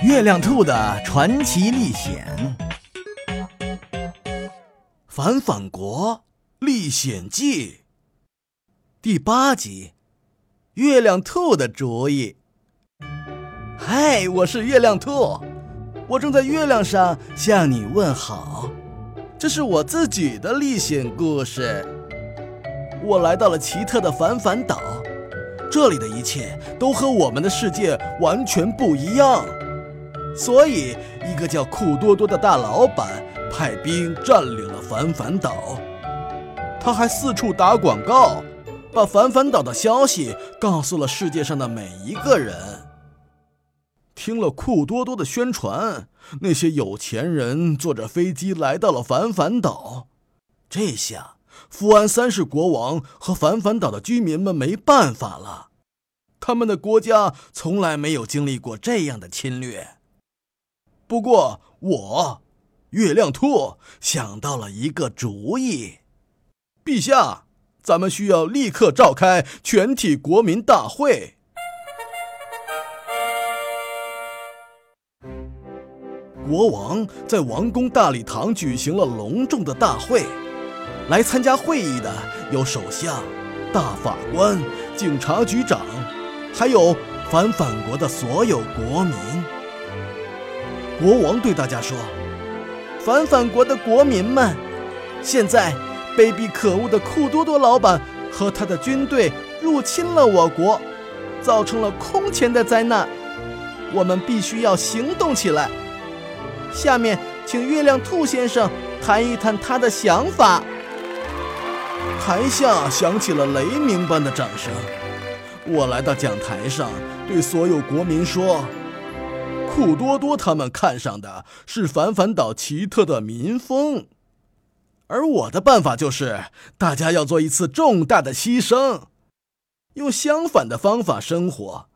月亮兔的传奇历险，《反反国历险记》第八集：月亮兔的主意。嗨，我是月亮兔，我正在月亮上向你问好。这是我自己的历险故事。我来到了奇特的反反岛，这里的一切都和我们的世界完全不一样。所以，一个叫酷多多的大老板派兵占领了反反岛。他还四处打广告，把反反岛的消息告诉了世界上的每一个人。听了酷多多的宣传，那些有钱人坐着飞机来到了反反岛。这下，福安三世国王和反反岛的居民们没办法了。他们的国家从来没有经历过这样的侵略。不过，我月亮兔想到了一个主意。陛下，咱们需要立刻召开全体国民大会。国王在王宫大礼堂举行了隆重的大会，来参加会议的有首相、大法官、警察局长，还有反反国的所有国民。国王对大家说：“反反国的国民们，现在卑鄙可恶的库多多老板和他的军队入侵了我国，造成了空前的灾难。我们必须要行动起来。下面，请月亮兔先生谈一谈他的想法。”台下响起了雷鸣般的掌声。我来到讲台上，对所有国民说。酷多多他们看上的是反反岛奇特的民风，而我的办法就是大家要做一次重大的牺牲，用相反的方法生活，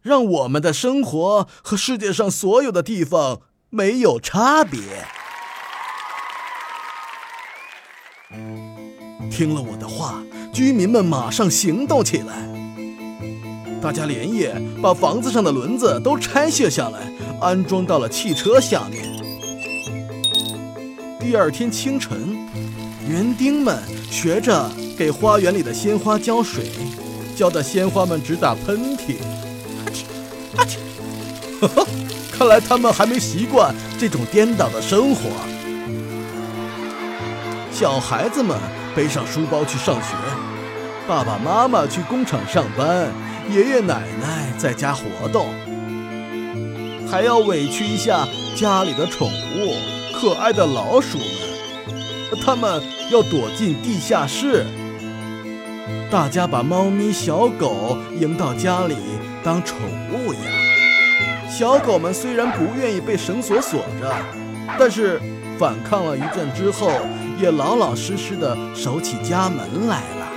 让我们的生活和世界上所有的地方没有差别。听了我的话，居民们马上行动起来。大家连夜把房子上的轮子都拆卸下来，安装到了汽车下面。第二天清晨，园丁们学着给花园里的鲜花浇水，浇的鲜花们直打喷嚏。阿嚏，阿嚏！呵呵，看来他们还没习惯这种颠倒的生活。小孩子们背上书包去上学，爸爸妈妈去工厂上班。爷爷奶奶在家活动，还要委屈一下家里的宠物，可爱的老鼠们，它们要躲进地下室。大家把猫咪、小狗迎到家里当宠物养。小狗们虽然不愿意被绳索锁着，但是反抗了一阵之后，也老老实实的守起家门来了。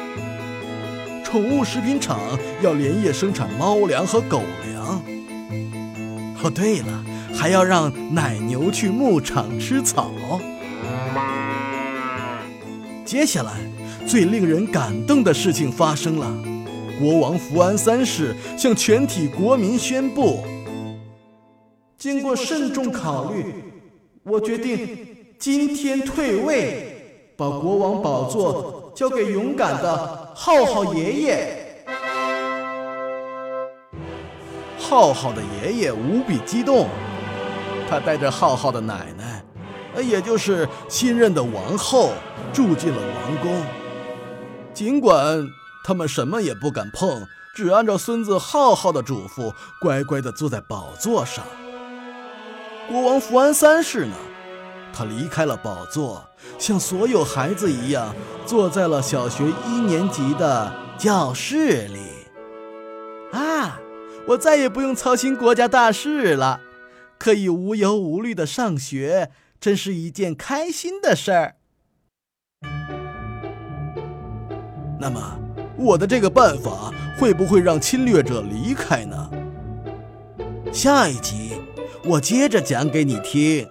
宠物食品厂要连夜生产猫粮和狗粮。哦，对了，还要让奶牛去牧场吃草。接下来，最令人感动的事情发生了。国王福安三世向全体国民宣布：经过慎重考虑，我决定今天退位，把国王宝座交给勇敢的。浩浩爷爷，浩浩的爷爷无比激动，他带着浩浩的奶奶，呃也就是新任的王后，住进了王宫。尽管他们什么也不敢碰，只按照孙子浩浩的嘱咐，乖乖地坐在宝座上。国王福安三世呢？他离开了宝座，像所有孩子一样，坐在了小学一年级的教室里。啊，我再也不用操心国家大事了，可以无忧无虑的上学，真是一件开心的事儿。那么，我的这个办法会不会让侵略者离开呢？下一集，我接着讲给你听。